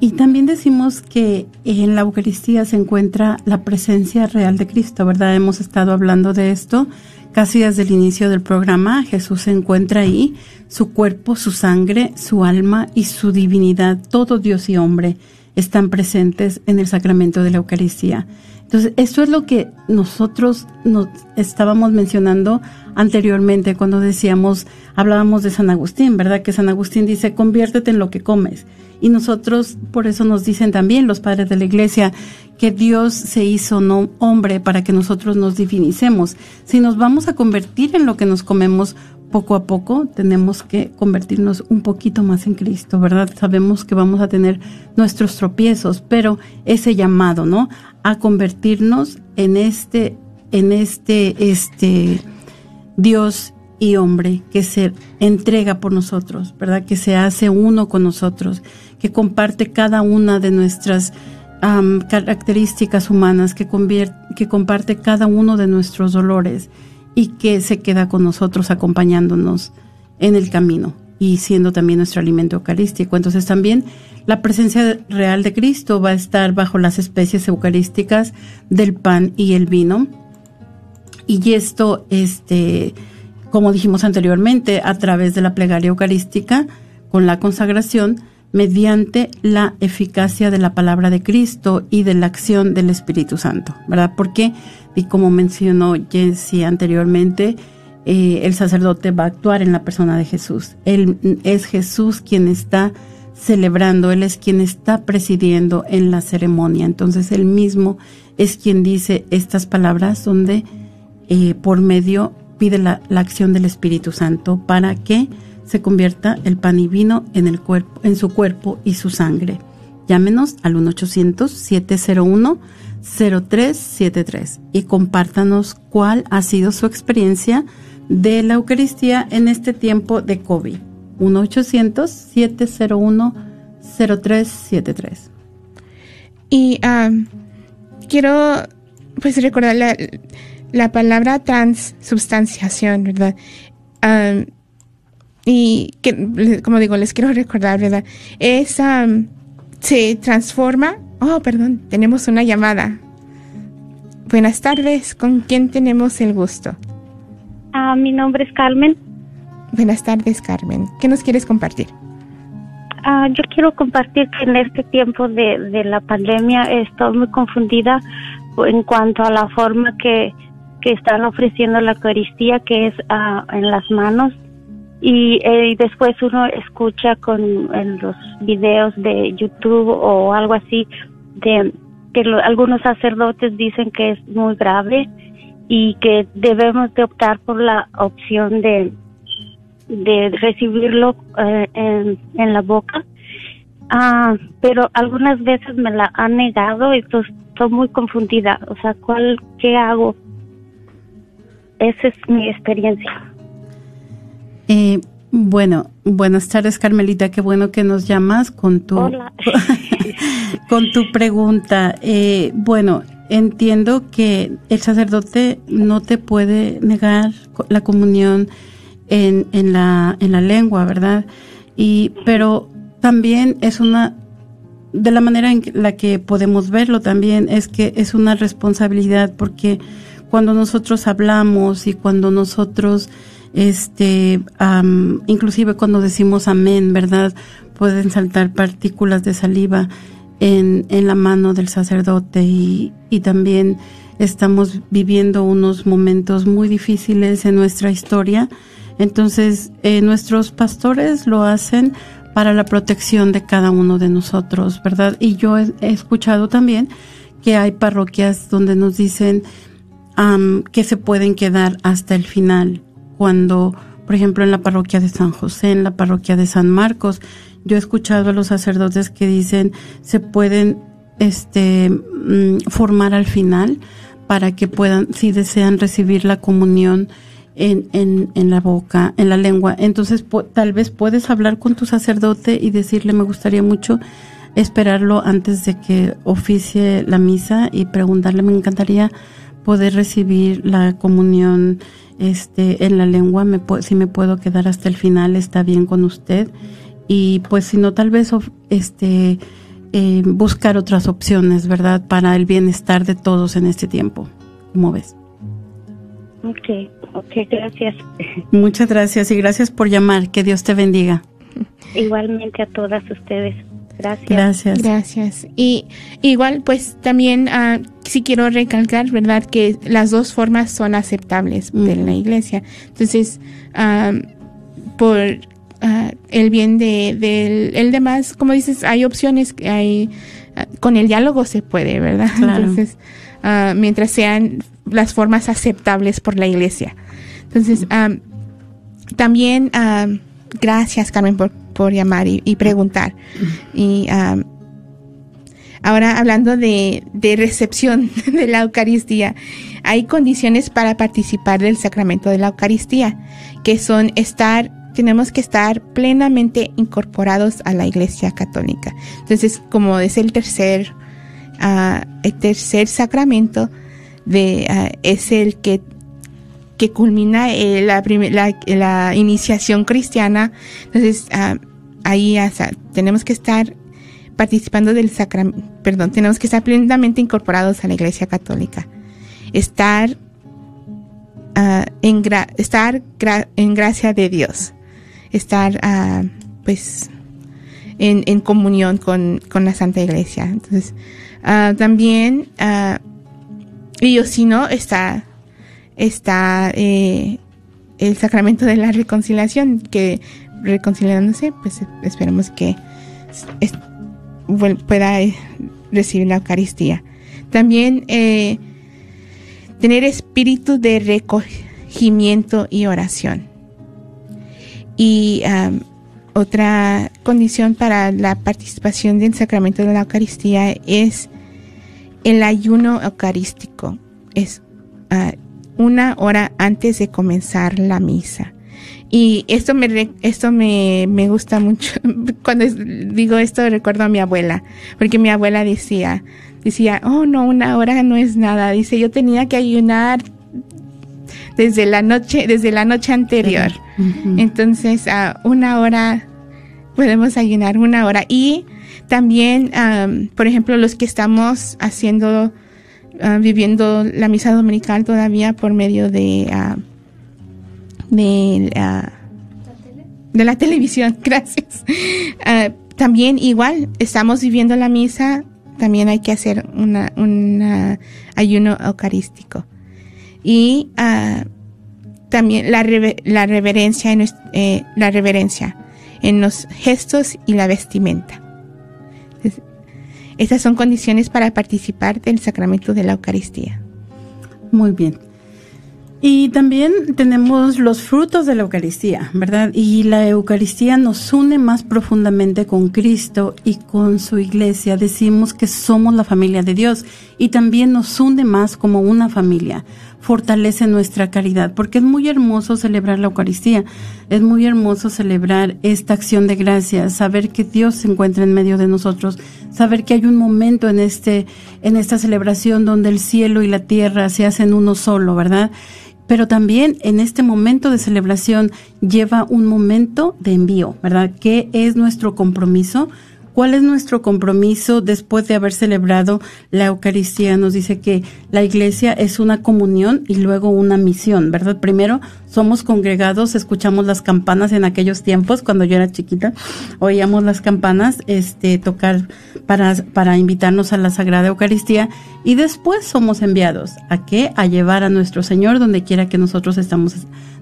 Y también decimos que en la Eucaristía se encuentra la presencia real de Cristo, ¿verdad? Hemos estado hablando de esto casi desde el inicio del programa. Jesús se encuentra ahí, su cuerpo, su sangre, su alma y su divinidad, todo Dios y hombre están presentes en el sacramento de la Eucaristía. Entonces, esto es lo que nosotros nos estábamos mencionando anteriormente cuando decíamos, hablábamos de San Agustín, ¿verdad? Que San Agustín dice, conviértete en lo que comes. Y nosotros, por eso nos dicen también los padres de la iglesia, que Dios se hizo no hombre para que nosotros nos divinicemos. Si nos vamos a convertir en lo que nos comemos poco a poco, tenemos que convertirnos un poquito más en Cristo, ¿verdad? Sabemos que vamos a tener nuestros tropiezos, pero ese llamado, ¿no? A convertirnos en este en este, este Dios y hombre que se entrega por nosotros, ¿verdad? Que se hace uno con nosotros, que comparte cada una de nuestras características humanas, que, que comparte cada uno de nuestros dolores y que se queda con nosotros acompañándonos en el camino y siendo también nuestro alimento eucarístico. Entonces también la presencia real de Cristo va a estar bajo las especies eucarísticas del pan y el vino. Y esto, este, como dijimos anteriormente, a través de la plegaria eucarística, con la consagración, mediante la eficacia de la palabra de Cristo y de la acción del Espíritu Santo, ¿verdad? Porque, y como mencionó Jesse anteriormente, eh, el sacerdote va a actuar en la persona de Jesús. Él es Jesús quien está celebrando, Él es quien está presidiendo en la ceremonia. Entonces Él mismo es quien dice estas palabras donde eh, por medio pide la, acción del Espíritu Santo para que se convierta el pan y vino en, el cuerpo, en su cuerpo y su sangre. Llámenos al 1-800-701-0373 y compártanos cuál ha sido su experiencia de la Eucaristía en este tiempo de COVID. 1-800-701-0373. Y um, quiero pues recordar la, la palabra transubstanciación, ¿verdad? Um, y como digo, les quiero recordar, ¿verdad? Es, se transforma. Oh, perdón, tenemos una llamada. Buenas tardes, ¿con quién tenemos el gusto? Ah, mi nombre es Carmen. Buenas tardes, Carmen. ¿Qué nos quieres compartir? Ah, yo quiero compartir que en este tiempo de, de la pandemia estoy muy confundida en cuanto a la forma que, que están ofreciendo la Eucaristía, que es ah, en las manos eh, y, después uno escucha con en los videos de YouTube o algo así de que algunos sacerdotes dicen que es muy grave y que debemos de optar por la opción de de recibirlo eh, en, en, la boca. Ah, pero algunas veces me la han negado y pues estoy muy confundida. O sea cuál qué hago esa es mi experiencia. Eh, bueno, buenas tardes Carmelita, qué bueno que nos llamas con tu [laughs] con tu pregunta. Eh, bueno, entiendo que el sacerdote no te puede negar la comunión en, en la en la lengua, ¿verdad? Y pero también es una de la manera en la que podemos verlo también es que es una responsabilidad porque cuando nosotros hablamos y cuando nosotros este, inclusive cuando decimos amén, ¿verdad? Pueden saltar partículas de saliva en, en la mano del sacerdote y, y también estamos viviendo unos momentos muy difíciles en nuestra historia. Entonces, eh, nuestros pastores lo hacen para la protección de cada uno de nosotros, ¿verdad? Y yo he, escuchado también que hay parroquias donde nos dicen que se pueden quedar hasta el final cuando, por ejemplo, en la parroquia de San José, en la parroquia de San Marcos, yo he escuchado a los sacerdotes que dicen se pueden este mm, formar al final para que puedan, si desean recibir la comunión en, en, en la boca, en la lengua. Entonces, tal vez puedes hablar con tu sacerdote y decirle, me gustaría mucho esperarlo antes de que oficie la misa y preguntarle, me encantaría poder recibir la comunión este, en la lengua, me, si me puedo quedar hasta el final, está bien con usted. Y pues si no, tal vez este, eh, buscar otras opciones, ¿verdad? Para el bienestar de todos en este tiempo. ¿Cómo ves? Ok, ok, gracias. [laughs] Muchas gracias y gracias por llamar. Que Dios te bendiga. Igualmente a todas ustedes. Gracias. Gracias. Gracias. Y igual, pues también uh, sí quiero recalcar, ¿verdad?, que las dos formas son aceptables de la iglesia. Entonces, por ah, el bien de, del el demás, como dices, hay opciones, hay ah, con el diálogo se puede, ¿verdad? Entonces, mientras sean las formas aceptables por la iglesia. Entonces, también Gracias, Carmen, por, por llamar y, preguntar. Y Ahora, hablando de, de recepción [laughs] de la Eucaristía, hay condiciones para participar del sacramento de la Eucaristía, que son estar tenemos que estar plenamente incorporados a la Iglesia Católica. Entonces, como es el tercer, ah, el tercer sacramento, de, ah, es el que, culmina eh, la, la, la iniciación cristiana. Entonces, ah, ahí tenemos que estar participando del sacramento, perdón, tenemos que estar plenamente incorporados a la Iglesia Católica. Estar, en gracia de Dios estar ah, pues en, en comunión con, con la Santa Iglesia. Entonces, ah, también, si no, está, está eh, el sacramento de la reconciliación, que reconciliándose, pues esperemos que pueda eh, recibir la Eucaristía. También eh, tener espíritu de recogimiento y oración. Y am, otra condición para la participación del sacramento de la Eucaristía es el ayuno eucarístico. Es ah, una hora antes de comenzar la misa. Y esto me, esto me, me gusta mucho. [laughs] Cuando digo esto recuerdo a mi abuela, porque mi abuela decía, decía, oh no, una hora no es nada. Dice, yo tenía que ayunar desde la noche, desde la noche anterior. Entonces, a una hora podemos ayunar una hora. Y también, am, por ejemplo, los que estamos haciendo, ah, viviendo la misa dominical todavía por medio de, ah, de, de la televisión, [laughs] gracias. También igual, estamos viviendo la misa, también hay que hacer una, una ayuno eucarístico. Y ah, también la, la reverencia en eh, la reverencia en los gestos y la vestimenta. Es- Estas son condiciones para participar del sacramento de la Eucaristía. Muy bien. Y también tenemos los frutos de la Eucaristía, ¿verdad? Y la Eucaristía nos une más profundamente con Cristo y con su iglesia. Decimos que somos la familia de Dios y también nos une más como una familia. Fortalece nuestra caridad, porque es muy hermoso celebrar la Eucaristía. Es muy hermoso celebrar esta acción de gracias, saber que Dios se encuentra en medio de nosotros, saber que hay un momento en este en esta celebración donde el cielo y la tierra se hacen uno solo, ¿verdad? Pero también en este momento de celebración lleva un momento de envío, ¿verdad? ¿Qué es nuestro compromiso? ¿Cuál es nuestro compromiso después de haber celebrado la Eucaristía? Nos dice que la iglesia es una comunión y luego una misión, ¿verdad? Primero somos congregados, escuchamos las campanas en aquellos tiempos, cuando yo era chiquita, oíamos las campanas este, tocar para, para invitarnos a la Sagrada Eucaristía y después somos enviados. ¿A qué? A llevar a nuestro Señor donde quiera que nosotros estamos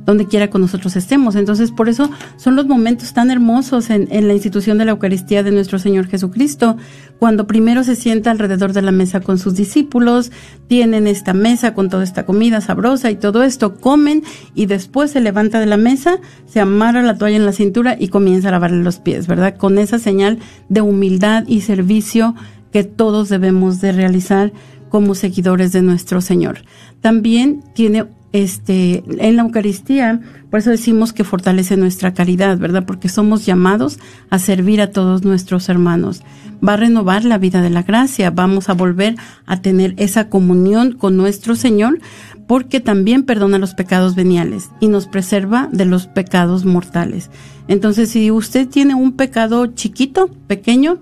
donde quiera con nosotros estemos. Entonces, por eso son los momentos tan hermosos en, en, la institución de la Eucaristía de nuestro Señor Jesucristo, cuando primero se sienta alrededor de la mesa con sus discípulos, tienen esta mesa con toda esta comida sabrosa y todo esto, comen y después se levanta de la mesa, se amarra la toalla en la cintura y comienza a lavarle los pies, ¿verdad? Con esa señal de humildad y servicio que todos debemos de realizar como seguidores de nuestro Señor. También tiene este, en la Eucaristía, por eso decimos que fortalece nuestra caridad, ¿verdad? Porque somos llamados a servir a todos nuestros hermanos. Va a renovar la vida de la gracia, vamos a volver a tener esa comunión con nuestro Señor, porque también perdona los pecados veniales y nos preserva de los pecados mortales. Entonces, si usted tiene un pecado chiquito, pequeño,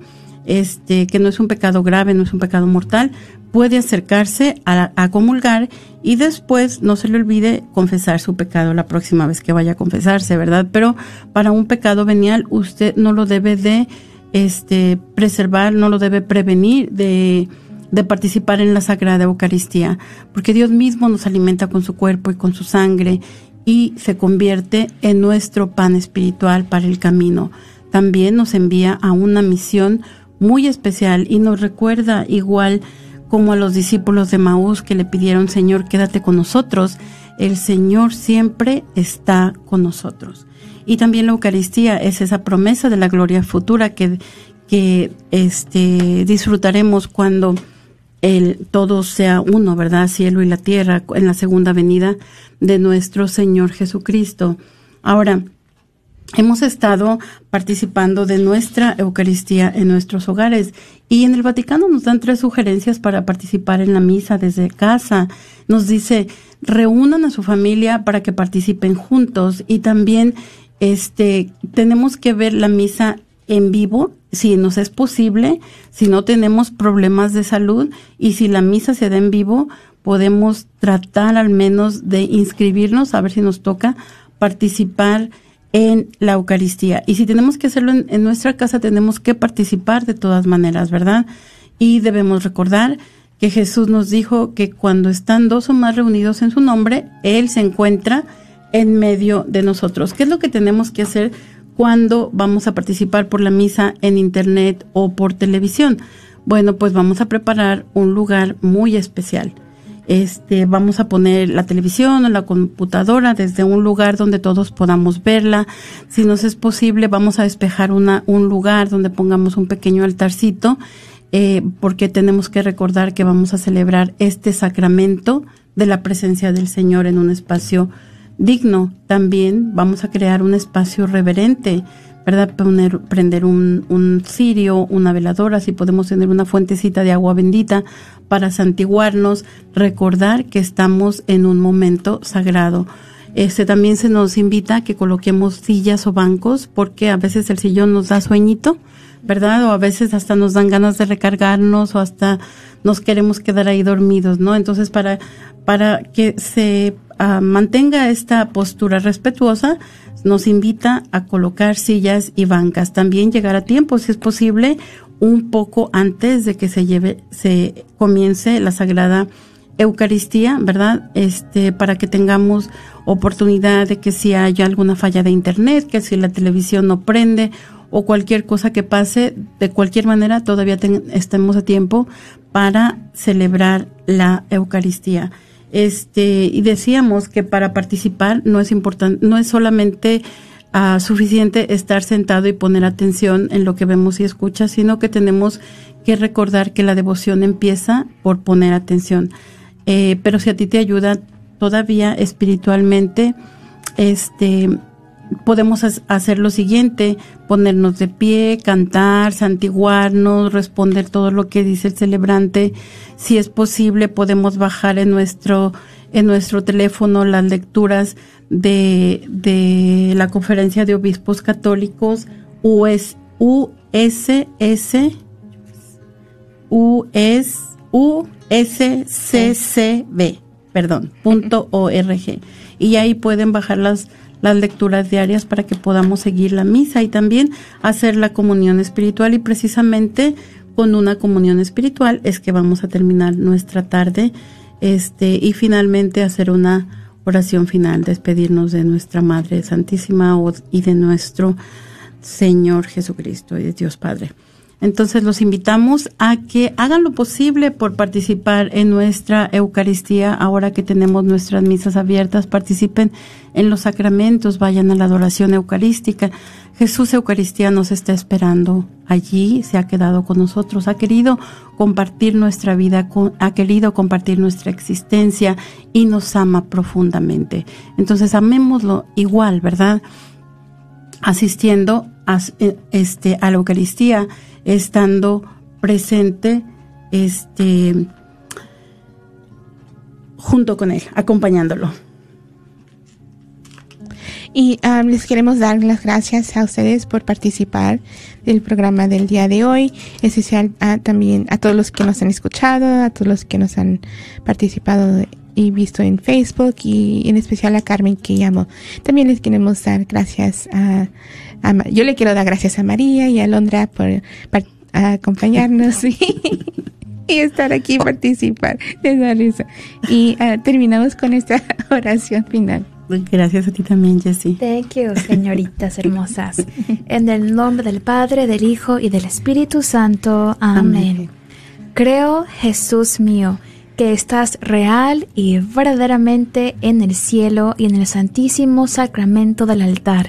este, que no es un pecado grave, no es un pecado mortal, puede acercarse a, a, comulgar y después no se le olvide confesar su pecado la próxima vez que vaya a confesarse, ¿verdad? Pero para un pecado venial usted no lo debe de este preservar, no lo debe prevenir de de participar en la Sagrada Eucaristía, porque Dios mismo nos alimenta con su cuerpo y con su sangre y se convierte en nuestro pan espiritual para el camino. También nos envía a una misión muy especial y nos recuerda igual como a los discípulos de Maús que le pidieron, Señor, quédate con nosotros, el Señor siempre está con nosotros. Y también la Eucaristía es esa promesa de la gloria futura que, que este, disfrutaremos cuando el, todo sea uno, ¿verdad? Cielo y la tierra en la segunda venida de nuestro Señor Jesucristo. Ahora, hemos estado participando de nuestra Eucaristía en nuestros hogares y en el Vaticano nos dan tres sugerencias para participar en la misa desde casa. Nos dice, reúnan a su familia para que participen juntos y también este tenemos que ver la misa en vivo si nos es posible, si no tenemos problemas de salud y si la misa se da en vivo, podemos tratar al menos de inscribirnos a ver si nos toca participar en la Eucaristía. Y si tenemos que hacerlo en, nuestra casa, tenemos que participar de todas maneras, ¿verdad? Y debemos recordar que Jesús nos dijo que cuando están dos o más reunidos en su nombre, Él se encuentra en medio de nosotros. ¿Qué es lo que tenemos que hacer cuando vamos a participar por la misa en Internet o por televisión? Bueno, pues vamos a preparar un lugar muy especial este, vamos a poner la televisión o la computadora desde un lugar donde todos podamos verla. Si nos es posible, vamos a despejar una, un lugar donde pongamos un pequeño altarcito, eh, porque tenemos que recordar que vamos a celebrar este sacramento de la presencia del Señor en un espacio digno. También vamos a crear un espacio reverente ¿verdad? Poner, prender un, un cirio, una veladora, si podemos tener una fuentecita de agua bendita para santiguarnos, recordar que estamos en un momento sagrado. Este también se nos invita a que coloquemos sillas o bancos porque a veces el sillón nos da sueñito, ¿verdad? O a veces hasta nos dan ganas de recargarnos o hasta nos queremos quedar ahí dormidos, ¿no? Entonces para para que se uh, mantenga esta postura respetuosa, nos invita a colocar sillas y bancas. También llegar a tiempo, si es posible, un poco antes de que se lleve, se comience la Sagrada Eucaristía, ¿verdad? Este, para que tengamos oportunidad de que si haya alguna falla de internet, que si la televisión no prende o cualquier cosa que pase, de cualquier manera todavía estemos a tiempo para celebrar la Eucaristía. Este, y decíamos que para participar no es importante, no es solamente uh, suficiente estar sentado y poner atención en lo que vemos y escucha, sino que tenemos que recordar que la devoción empieza por poner atención. Eh, pero si a ti te ayuda todavía espiritualmente, este, podemos hacer lo siguiente, ponernos de pie, cantar, santiguarnos, responder todo lo que dice el celebrante. Si es posible, podemos bajar en nuestro, en nuestro teléfono las lecturas de, de la Conferencia de Obispos Católicos US, USS, US, USCCB, perdón, punto org. Y ahí pueden bajar las las lecturas diarias para que podamos seguir la misa y también hacer la comunión espiritual y precisamente con una comunión espiritual es que vamos a terminar nuestra tarde este y finalmente hacer una oración final, despedirnos de nuestra Madre Santísima y de nuestro Señor Jesucristo y de Dios Padre. Entonces los invitamos a que hagan lo posible por participar en nuestra Eucaristía ahora que tenemos nuestras misas abiertas, participen en los sacramentos, vayan a la adoración eucarística. Jesús Eucaristía nos está esperando allí, se ha quedado con nosotros, ha querido compartir nuestra vida, ha querido compartir nuestra existencia y nos ama profundamente. Entonces amémoslo igual, ¿verdad? Asistiendo a, este, a la Eucaristía estando presente este junto con él, acompañándolo. Y um, les queremos dar las gracias a ustedes por participar del programa del día de hoy, especial a, también a todos los que nos han escuchado, a todos los que nos han participado y visto en Facebook y en especial a Carmen que llamó. También les queremos dar gracias a yo le quiero dar gracias a María y a Londra por, acompañarnos [laughs] y, estar aquí y participar. Y ah, terminamos con esta [laughs] oración final. Gracias a ti también, Jessie. Thank you, señoritas hermosas. En el nombre del Padre, del Hijo y del Espíritu Santo. Amén. Creo, Jesús mío, que estás real y verdaderamente en el cielo y en el santísimo sacramento del altar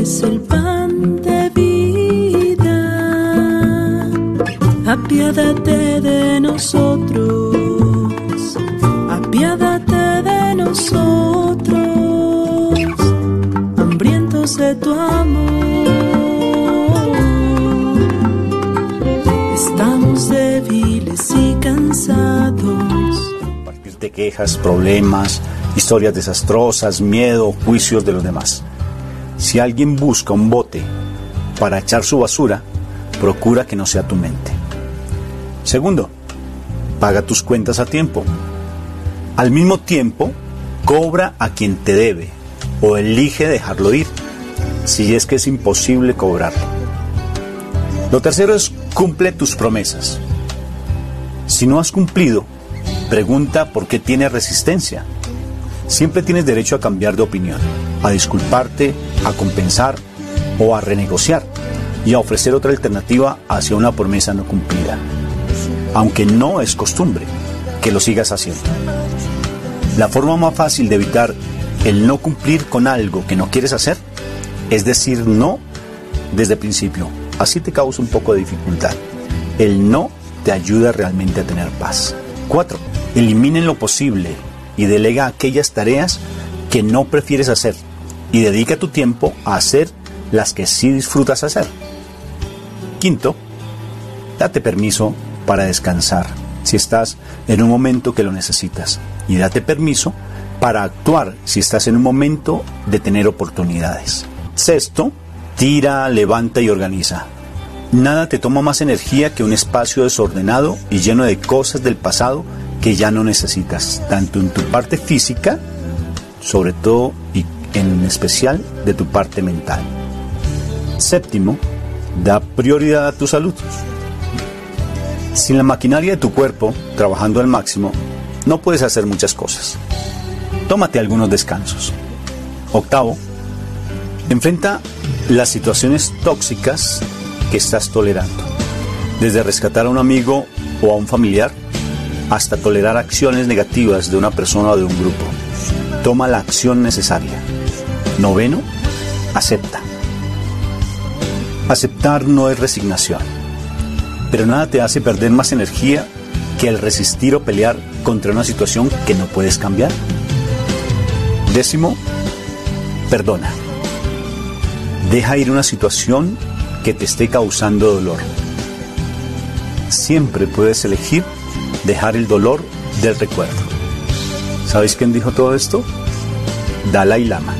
eres el pan de vida, apiádate de nosotros, apiádate de nosotros, hambrientos de tu amor. Estamos débiles y cansados. de quejas, problemas, historias desastrosas, miedo, juicios de los demás. Si alguien busca un bote para echar su basura, procura que no sea tu mente. Segundo, paga tus cuentas a tiempo. Al mismo tiempo, cobra a quien te debe o elige dejarlo ir, si es que es imposible cobrarlo. Lo tercero es cumple tus promesas. Si no has cumplido, pregunta por qué tienes resistencia. Siempre tienes derecho a cambiar de opinión, a disculparte, a compensar o a renegociar y a ofrecer otra alternativa hacia una promesa no cumplida. Aunque no es costumbre que lo sigas haciendo. La forma más fácil de evitar el no cumplir con algo que no quieres hacer es decir no desde el principio. Así te causa un poco de dificultad. El no te ayuda realmente a tener paz. 4. Eliminen lo posible y delega aquellas tareas que no prefieres hacer y dedica tu tiempo a hacer las que sí disfrutas hacer. Quinto, date permiso para descansar si estás en un momento que lo necesitas y date permiso para actuar si estás en un momento de tener oportunidades. Sexto, tira, levanta y organiza. Nada te toma más energía que un espacio desordenado y lleno de cosas del pasado que ya no necesitas, tanto en tu parte física, sobre todo y en especial de tu parte mental. Séptimo, da prioridad a tu salud. Sin la maquinaria de tu cuerpo trabajando al máximo, no puedes hacer muchas cosas. Tómate algunos descansos. Octavo, enfrenta las situaciones tóxicas que estás tolerando. Desde rescatar a un amigo o a un familiar hasta tolerar acciones negativas de una persona o de un grupo. Toma la acción necesaria. Noveno, acepta. Aceptar no es resignación, pero nada te hace perder más energía que el resistir o pelear contra una situación que no puedes cambiar. Décimo, perdona. Deja ir una situación que te esté causando dolor. Siempre puedes elegir dejar el dolor del recuerdo. ¿Sabéis quién dijo todo esto? Dalai Lama.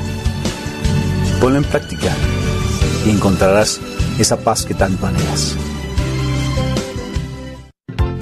Ponlo en práctica y encontrarás esa paz que tanto anhelas.